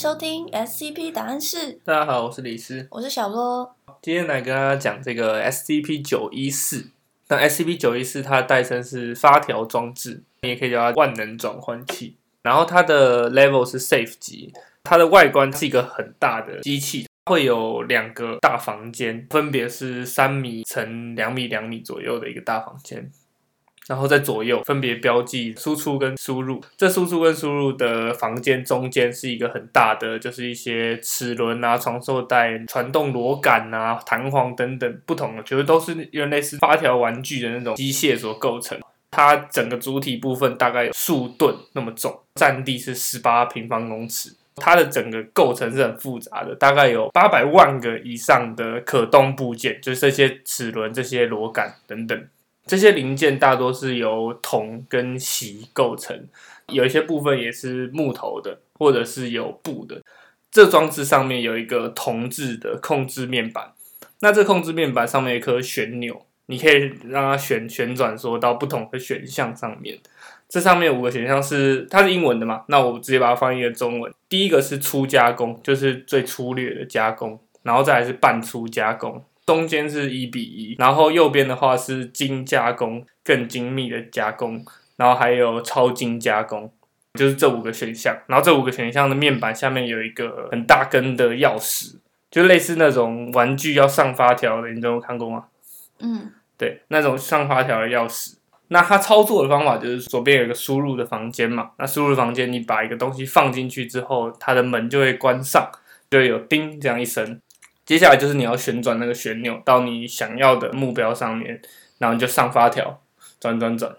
收听 SCP 答案室，大家好，我是李斯，我是小罗。今天来跟大家讲这个 SCP 九一四。那 SCP 九一四它的代称是发条装置，你也可以叫它万能转换器。然后它的 level 是 Safe 级，它的外观是一个很大的机器，会有两个大房间，分别是三米乘两米两米左右的一个大房间。然后在左右分别标记输出跟输入，这输出跟输入的房间中间是一个很大的，就是一些齿轮啊、传送带、传动螺杆啊、弹簧等等不同的，其实都是原类似发条玩具的那种机械所构成。它整个主体部分大概有数吨那么重，占地是十八平方公尺。它的整个构成是很复杂的，大概有八百万个以上的可动部件，就是这些齿轮、这些螺杆等等。这些零件大多是由铜跟锡构成，有一些部分也是木头的，或者是有布的。这装置上面有一个铜制的控制面板，那这控制面板上面有一颗旋钮，你可以让它旋旋转，说到不同的选项上面。这上面五个选项是它是英文的嘛？那我直接把它翻译成中文。第一个是粗加工，就是最粗略的加工，然后再来是半粗加工。中间是一比一，然后右边的话是精加工，更精密的加工，然后还有超精加工，就是这五个选项。然后这五个选项的面板下面有一个很大根的钥匙，就类似那种玩具要上发条的，你都有看过吗？嗯，对，那种上发条的钥匙。那它操作的方法就是左边有一个输入的房间嘛，那输入房间你把一个东西放进去之后，它的门就会关上，就会有叮这样一声。接下来就是你要旋转那个旋钮到你想要的目标上面，然后你就上发条，转转转，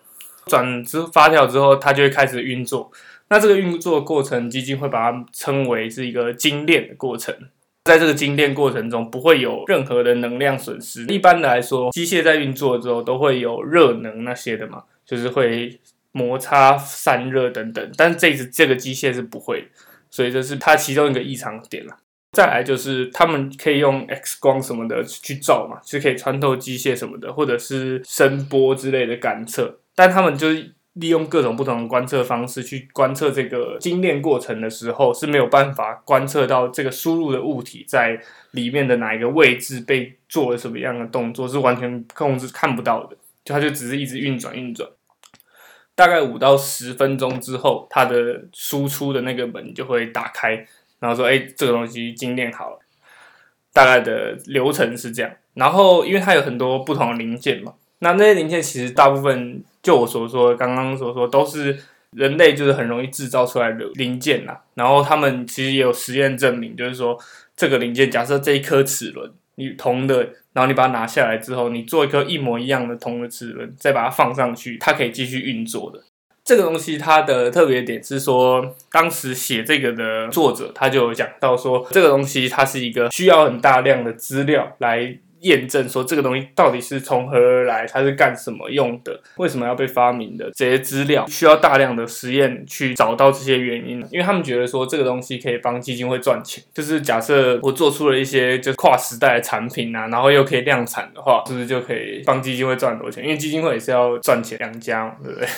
转之发条之后，它就会开始运作。那这个运作过程，基金会把它称为是一个精炼的过程。在这个精炼过程中，不会有任何的能量损失。一般来说，机械在运作之后都会有热能那些的嘛，就是会摩擦、散热等等。但是这次这个机械是不会，所以这是它其中一个异常点了。再来就是他们可以用 X 光什么的去照嘛，是可以穿透机械什么的，或者是声波之类的感测。但他们就是利用各种不同的观测方式去观测这个精炼过程的时候，是没有办法观测到这个输入的物体在里面的哪一个位置被做了什么样的动作，是完全控制看不到的。就它就只是一直运转运转，大概五到十分钟之后，它的输出的那个门就会打开。然后说，哎，这个东西精炼好了，大概的流程是这样。然后，因为它有很多不同的零件嘛，那那些零件其实大部分，就我所说，刚刚所说，都是人类就是很容易制造出来的零件呐。然后他们其实也有实验证明，就是说这个零件，假设这一颗齿轮，你铜的，然后你把它拿下来之后，你做一颗一模一样的铜的齿轮，再把它放上去，它可以继续运作的。这个东西它的特别点是说，当时写这个的作者他就有讲到说，这个东西它是一个需要很大量的资料来验证说这个东西到底是从何而来，它是干什么用的，为什么要被发明的这些资料，需要大量的实验去找到这些原因。因为他们觉得说这个东西可以帮基金会赚钱，就是假设我做出了一些就是跨时代的产品啊，然后又可以量产的话，是不是就可以帮基金会赚很多钱？因为基金会也是要赚钱养家，对不对？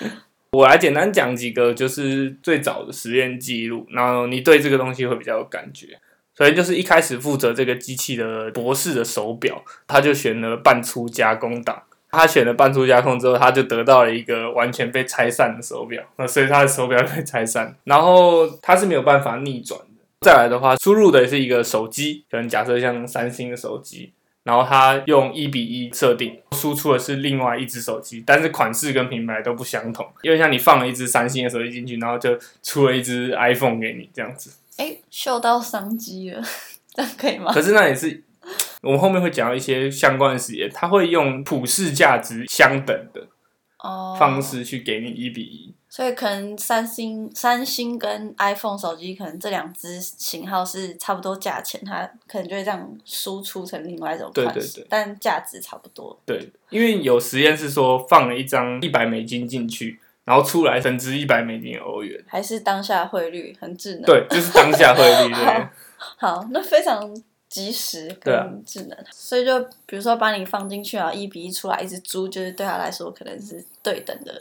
我来简单讲几个，就是最早的实验记录，然后你对这个东西会比较有感觉。所以就是一开始负责这个机器的博士的手表，他就选了半粗加工档。他选了半粗加工之后，他就得到了一个完全被拆散的手表。那所以他的手表被拆散，然后他是没有办法逆转的。再来的话，输入的是一个手机，可能假设像三星的手机。然后它用一比一设定，输出的是另外一只手机，但是款式跟品牌都不相同。因为像你放了一只三星的手机进去，然后就出了一只 iPhone 给你这样子。哎，嗅到商机了，这样可以吗？可是那也是我们后面会讲到一些相关的实验，他会用普世价值相等的方式去给你一比一。所以可能三星、三星跟 iPhone 手机，可能这两只型号是差不多价钱，它可能就会这样输出成另外一种款式，但价值差不多。对，因为有实验是说放了一张一百美金进去，然后出来增值一百美金欧元，还是当下汇率很智能。对，就是当下汇率。对，好，那非常。及时跟智能，所以就比如说把你放进去啊，一比一出来一只猪，就是对他来说可能是对等的，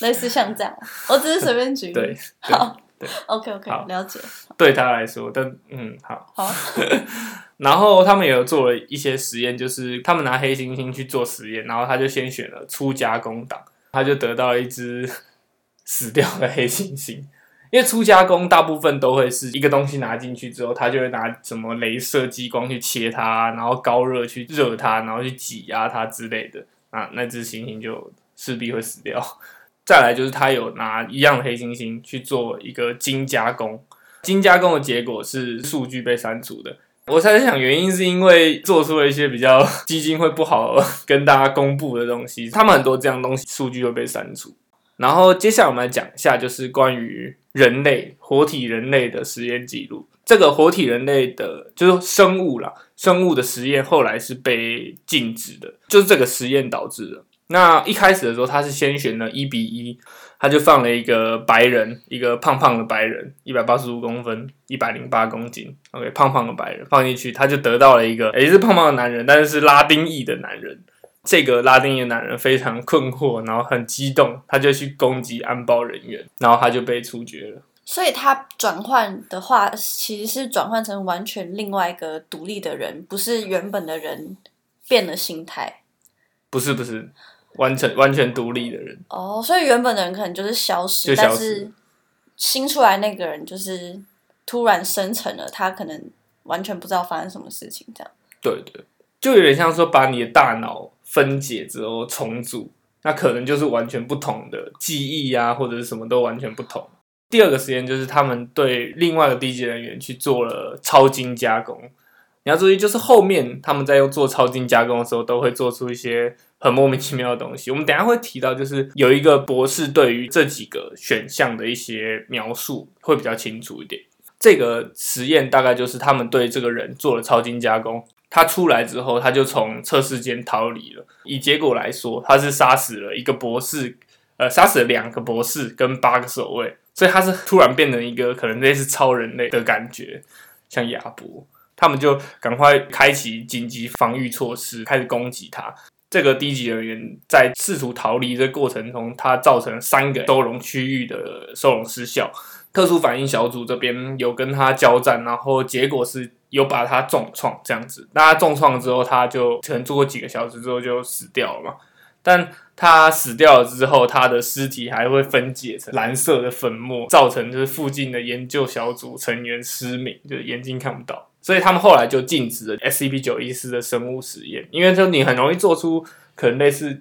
类似像这样。我只是随便举例。对，好，对，OK OK，了解。对他来说，但嗯，好。好。然后他们也有做了一些实验，就是他们拿黑猩猩去做实验，然后他就先选了粗加工党，他就得到了一只 死掉的黑猩猩。因为粗加工大部分都会是一个东西拿进去之后，他就会拿什么镭射激光去切它，然后高热去热它，然后去挤压它之类的，啊，那只猩猩就势必会死掉。再来就是他有拿一样的黑猩猩去做一个精加工，精加工的结果是数据被删除的。我猜想原因是因为做出了一些比较 基金会不好 跟大家公布的东西，他们很多这样东西数据会被删除。然后接下来我们来讲一下，就是关于人类活体人类的实验记录。这个活体人类的，就是生物啦，生物的实验后来是被禁止的，就是这个实验导致的。那一开始的时候，他是先选了一比一，他就放了一个白人，一个胖胖的白人，一百八十五公分，一百零八公斤，OK，胖胖的白人放进去，他就得到了一个也是胖胖的男人，但是是拉丁裔的男人。这个拉丁裔男人非常困惑，然后很激动，他就去攻击安保人员，然后他就被处决了。所以他转换的话，其实是转换成完全另外一个独立的人，不是原本的人变了心态。不是不是，完全完全独立的人。哦，所以原本的人可能就是消失，但是新出来那个人就是突然生成了，他可能完全不知道发生什么事情，这样。对对，就有点像说把你的大脑。分解之后重组，那可能就是完全不同的记忆啊，或者是什么都完全不同。第二个实验就是他们对另外的低级人员去做了超精加工。你要注意，就是后面他们在用做超精加工的时候，都会做出一些很莫名其妙的东西。我们等下会提到，就是有一个博士对于这几个选项的一些描述会比较清楚一点。这个实验大概就是他们对这个人做了超精加工。他出来之后，他就从测试间逃离了。以结果来说，他是杀死了一个博士，呃，杀死了两个博士跟八个守卫，所以他是突然变成一个可能类似超人类的感觉，像亚伯。他们就赶快开启紧急防御措施，开始攻击他。这个低级人员在试图逃离的过程中，他造成三个收容区域的收容失效。特殊反应小组这边有跟他交战，然后结果是有把他重创这样子。那他重创之后，他就可能做过几个小时之后就死掉了嘛。但他死掉了之后，他的尸体还会分解成蓝色的粉末，造成就是附近的研究小组成员失明，就是眼睛看不到。所以他们后来就禁止了 SCP 九一四的生物实验，因为说你很容易做出可能类似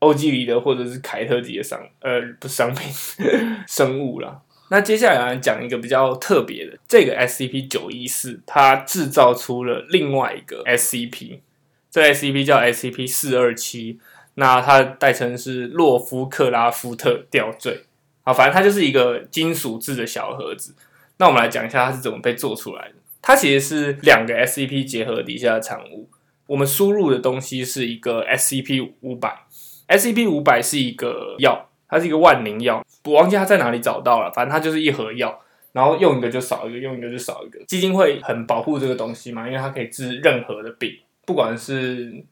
欧几里得或者是凯特级的商呃不商品生物了。那接下来来讲一个比较特别的，这个 SCP 九一四，它制造出了另外一个 SCP，这 SCP 叫 SCP 四二七，那它代称是洛夫克拉夫特吊坠，啊，反正它就是一个金属制的小盒子。那我们来讲一下它是怎么被做出来的。它其实是两个 SCP 结合底下的产物。我们输入的东西是一个 SCP 五百，SCP 五百是一个药。它是一个万灵药，我忘记它在哪里找到了。反正它就是一盒药，然后用一个就少一个，用一个就少一个。基金会很保护这个东西嘛，因为它可以治任何的病，不管是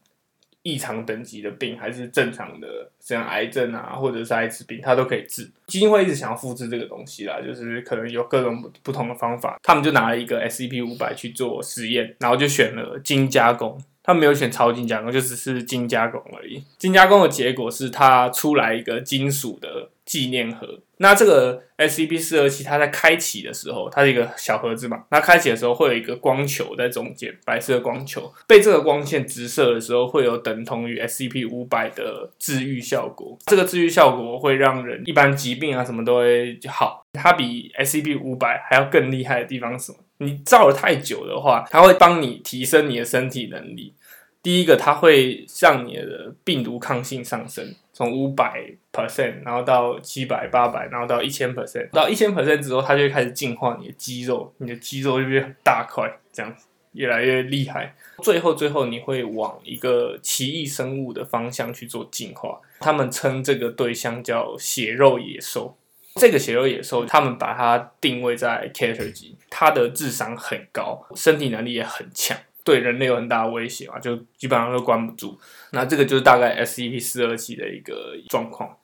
异常等级的病，还是正常的像癌症啊，或者是艾滋病，它都可以治。基金会一直想要复制这个东西啦，就是可能有各种不同的方法。他们就拿了一个 SCP 五百去做实验，然后就选了精加工。他没有选超精加工，就只是精加工而已。精加工的结果是它出来一个金属的纪念盒。那这个 SCP 四二七，它在开启的时候，它是一个小盒子嘛。那开启的时候会有一个光球在中间，白色光球被这个光线直射的时候，会有等同于 SCP 五百的治愈效果。这个治愈效果会让人一般疾病啊什么都会好。它比 SCP 五百还要更厉害的地方是什么？你照了太久的话，它会帮你提升你的身体能力。第一个，它会让你的病毒抗性上升，从五百 percent，然后到七百、八百，然后到一千 percent，到一千 percent 之后，它就会开始进化你的肌肉，你的肌肉就变大块，这样子越来越厉害。最后，最后你会往一个奇异生物的方向去做进化。他们称这个对象叫血肉野兽。这个血肉野兽，他们把它定位在 Cater 级，它的智商很高，身体能力也很强，对人类有很大的威胁嘛，就基本上都关不住。那这个就是大概 SCP 四二七的一个状况。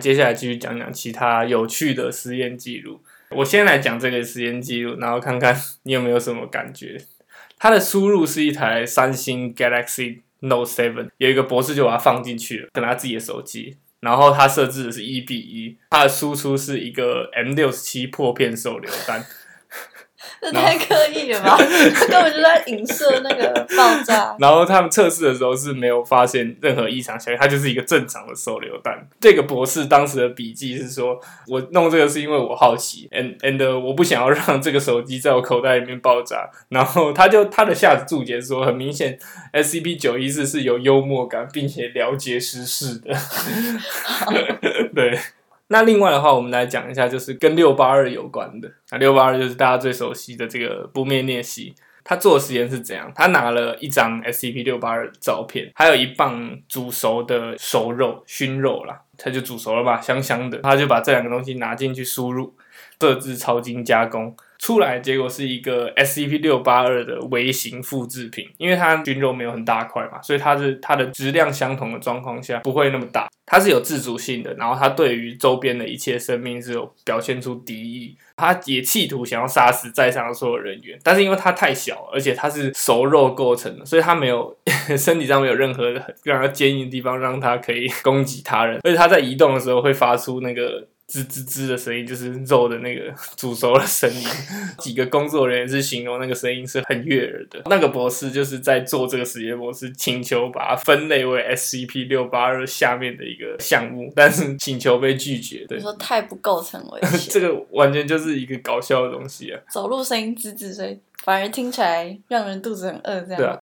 接下来继续讲讲其他有趣的实验记录。我先来讲这个实验记录，然后看看你有没有什么感觉。它的输入是一台三星 Galaxy Note Seven，有一个博士就把它放进去了，跟他自己的手机。然后它设置的是一比一，它的输出是一个 M 六十七破片手榴弹。这太刻意了吧？根本就在影射那个爆炸。然后他们测试的时候是没有发现任何异常效应，它就是一个正常的手榴弹。这个博士当时的笔记是说：“我弄这个是因为我好奇，and and 我不想要让这个手机在我口袋里面爆炸。”然后他就他的下注解说：“很明显，SCP 九一四是有幽默感，并且了解时事的。”对。那另外的话，我们来讲一下，就是跟六八二有关的。那六八二就是大家最熟悉的这个不灭裂隙。他做的实验是怎样？他拿了一张 SCP 六八二照片，还有一磅煮熟的熟肉熏肉啦，他就煮熟了吧，香香的。他就把这两个东西拿进去输入，设置超精加工。出来结果是一个 SCP 六八二的微型复制品，因为它菌肉没有很大块嘛，所以它是它的质量相同的状况下不会那么大，它是有自主性的，然后它对于周边的一切生命是有表现出敌意，它也企图想要杀死在场的所有人员，但是因为它太小，而且它是熟肉构成的，所以它没有 身体上没有任何让它坚硬的地方，让它可以攻击他人，而且它在移动的时候会发出那个。吱吱吱的声音就是肉的那个煮熟的声音。几个工作人员是形容那个声音是很悦耳的。那个博士就是在做这个实验，博士请求把它分类为 SCP 六八二下面的一个项目，但是请求被拒绝。对，你说太不构成危险。这个完全就是一个搞笑的东西啊！走路声音吱吱，声反而听起来让人肚子很饿。这样对啊。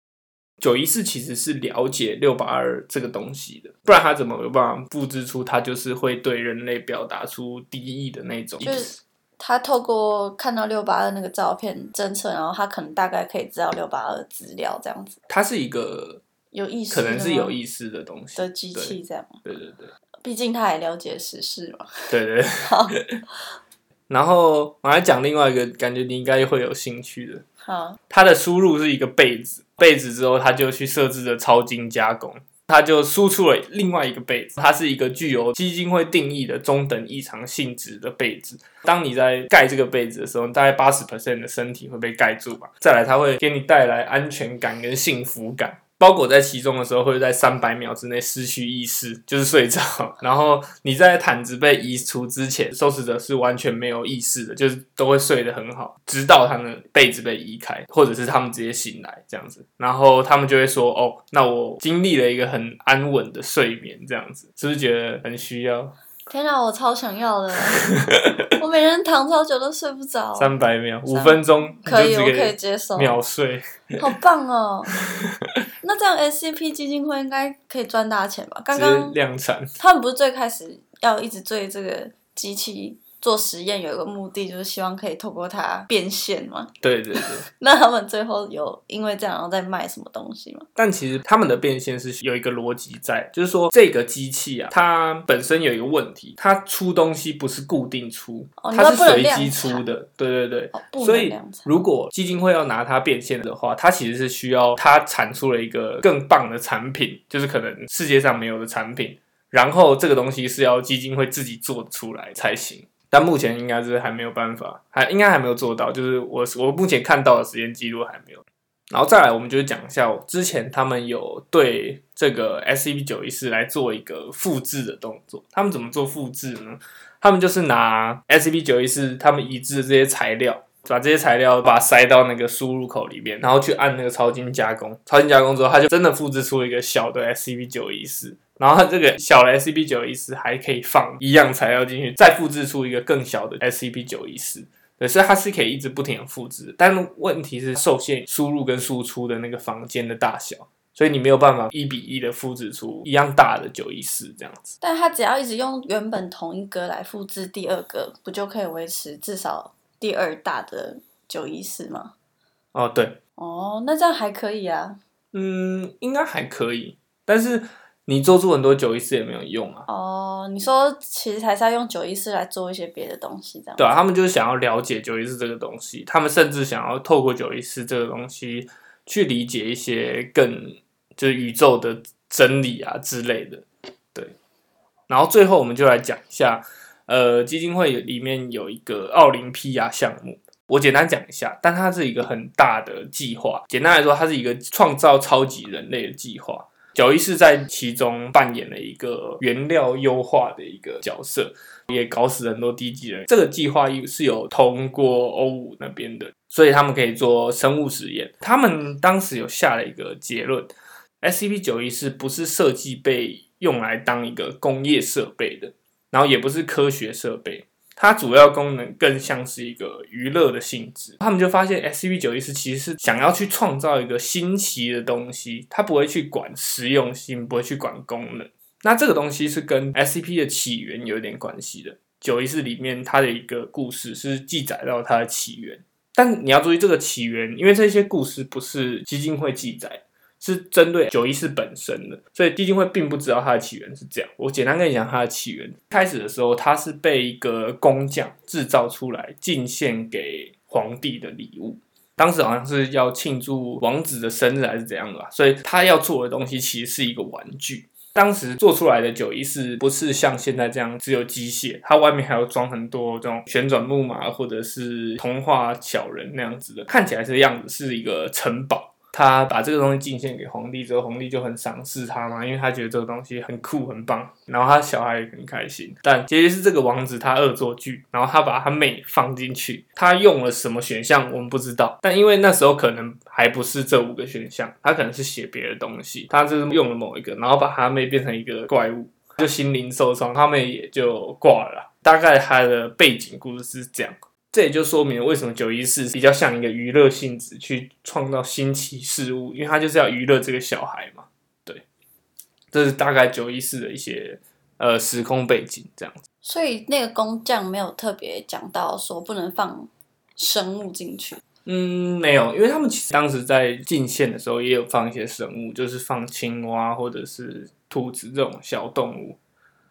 九一四其实是了解六八二这个东西的，不然他怎么有办法复制出他就是会对人类表达出敌意的那种？就是他透过看到六八二那个照片侦测，然后他可能大概可以知道六八二资料这样子。它是一个有意思，可能是有意思的东西的机器这样。对对对，毕竟他也了解时事嘛。对对。好。然后我来讲另外一个，感觉你应该会有兴趣的。好。它的输入是一个被子。被子之后，他就去设置了超精加工，他就输出了另外一个被子，它是一个具有基金会定义的中等异常性质的被子。当你在盖这个被子的时候，大概八十 percent 的身体会被盖住吧。再来，它会给你带来安全感跟幸福感。包裹在其中的时候，会在三百秒之内失去意识，就是睡着。然后你在毯子被移除之前，受试者是完全没有意识的，就是都会睡得很好，直到他们被子被移开，或者是他们直接醒来这样子。然后他们就会说：“哦，那我经历了一个很安稳的睡眠，这样子是不是觉得很需要？”天哪，我超想要的！我每天躺超久都睡不着。三百秒，五分钟可以，我可以接受。秒睡，好棒哦！那这样 SCP 基金会应该可以赚大钱吧？刚刚量产，他们不是最开始要一直追这个机器？做实验有一个目的，就是希望可以透过它变现嘛。对对对。那他们最后有因为这样然后再卖什么东西吗？但其实他们的变现是有一个逻辑在，就是说这个机器啊，它本身有一个问题，它出东西不是固定出，它是随机出的。对对对。所以如果基金会要拿它变现的话，它其实是需要它产出了一个更棒的产品，就是可能世界上没有的产品，然后这个东西是要基金会自己做出来才行。但目前应该是还没有办法，还应该还没有做到。就是我我目前看到的实验记录还没有。然后再来，我们就讲一下之前他们有对这个 SCP 九一四来做一个复制的动作。他们怎么做复制呢？他们就是拿 SCP 九一四他们移植的这些材料，把这些材料把它塞到那个输入口里面，然后去按那个超精加工。超精加工之后，它就真的复制出一个小的 SCP 九一四。然后它这个小的 SCP 九一四还可以放一样材料进去，再复制出一个更小的 SCP 九一四。可是它是可以一直不停的复制，但问题是受限输入跟输出的那个房间的大小，所以你没有办法一比一的复制出一样大的九一四这样子。但它只要一直用原本同一个来复制第二个，不就可以维持至少第二大的九一四吗？哦，对。哦，那这样还可以啊。嗯，应该还可以，但是。你做出很多九一四也没有用啊。哦，你说其实还是要用九一四来做一些别的东西，这样。对啊，他们就是想要了解九一四这个东西，他们甚至想要透过九一四这个东西去理解一些更就是宇宙的真理啊之类的。对，然后最后我们就来讲一下，呃，基金会里面有一个奥林匹亚项目，我简单讲一下，但它是一个很大的计划。简单来说，它是一个创造超级人类的计划。九一是在其中扮演了一个原料优化的一个角色，也搞死很多低级人。这个计划是有通过欧五那边的，所以他们可以做生物实验。他们当时有下了一个结论：SCP 九一是不是设计被用来当一个工业设备的，然后也不是科学设备。它主要功能更像是一个娱乐的性质，他们就发现 S C P 九一四其实是想要去创造一个新奇的东西，它不会去管实用性，不会去管功能。那这个东西是跟 S C P 的起源有点关系的。九一四里面它的一个故事是记载到它的起源，但你要注意这个起源，因为这些故事不是基金会记载。是针对九一四本身的，所以基金会并不知道它的起源是这样。我简单跟你讲它的起源。开始的时候，它是被一个工匠制造出来，进献给皇帝的礼物。当时好像是要庆祝王子的生日还是怎样的吧，所以他要做的东西其实是一个玩具。当时做出来的九一四不是像现在这样只有机械，它外面还要装很多这种旋转木马或者是童话小人那样子的，看起来这样子是一个城堡。他把这个东西进献给皇帝之后，皇帝就很赏识他嘛，因为他觉得这个东西很酷很棒，然后他小孩也很开心。但结局是这个王子他恶作剧，然后他把他妹放进去，他用了什么选项我们不知道。但因为那时候可能还不是这五个选项，他可能是写别的东西，他就是用了某一个，然后把他妹变成一个怪物，就心灵受伤，他妹也就挂了。大概他的背景故事是这样。这也就说明了为什么九一四比较像一个娱乐性质去创造新奇事物，因为他就是要娱乐这个小孩嘛。对，这是大概九一四的一些呃时空背景这样子。所以那个工匠没有特别讲到说不能放生物进去。嗯，没有，因为他们其实当时在进线的时候也有放一些生物，就是放青蛙或者是兔子这种小动物。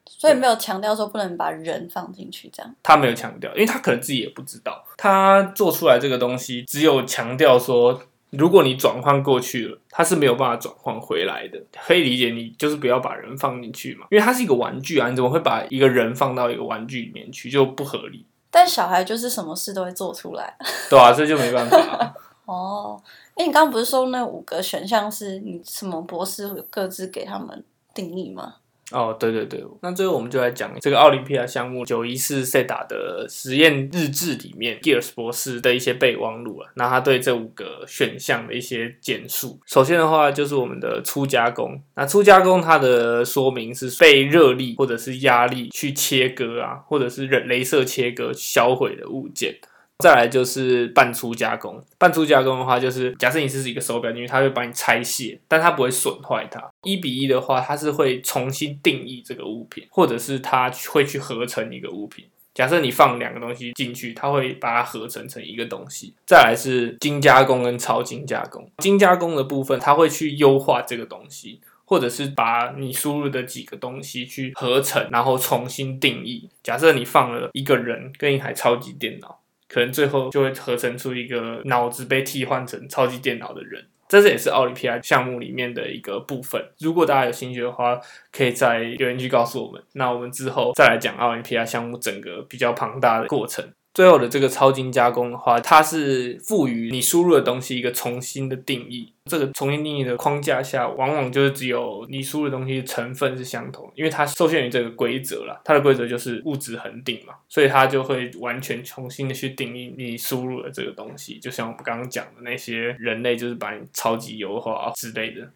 所以没有强调说不能把人放进去，这样他没有强调，因为他可能自己也不知道，他做出来这个东西只有强调说，如果你转换过去了，它是没有办法转换回来的。可以理解，你就是不要把人放进去嘛，因为它是一个玩具啊，你怎么会把一个人放到一个玩具里面去，就不合理。但小孩就是什么事都会做出来，对啊，这就没办法。哦，哎，你刚刚不是说那五个选项是你什么博士各自给他们定义吗？哦，对对对，那最后我们就来讲这个奥林匹亚项目九一四赛打的实验日志里面，Gears 博士的一些备忘录了。那他对这五个选项的一些简述，首先的话就是我们的初加工。那初加工它的说明是被热力或者是压力去切割啊，或者是冷镭射切割销毁的物件。再来就是半粗加工，半粗加工的话，就是假设你是一个手表，因为它会把你拆卸，但它不会损坏它。一比一的话，它是会重新定义这个物品，或者是它会去合成一个物品。假设你放两个东西进去，它会把它合成成一个东西。再来是精加工跟超精加工，精加工的部分，它会去优化这个东西，或者是把你输入的几个东西去合成，然后重新定义。假设你放了一个人跟一台超级电脑。可能最后就会合成出一个脑子被替换成超级电脑的人，这是也是奥林匹亚项目里面的一个部分。如果大家有兴趣的话，可以在留言区告诉我们，那我们之后再来讲奥林匹亚项目整个比较庞大的过程。最后的这个超精加工的话，它是赋予你输入的东西一个重新的定义。这个重新定义的框架下，往往就是只有你输入的东西成分是相同，因为它受限于这个规则了。它的规则就是物质恒定嘛，所以它就会完全重新的去定义你输入的这个东西。就像我们刚刚讲的那些人类，就是把你超级优化之类的。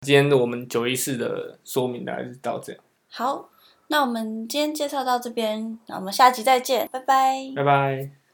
今天的我们九一四的说明大概是到这样。好。那我们今天介绍到这边，那我们下集再见，拜拜，拜拜。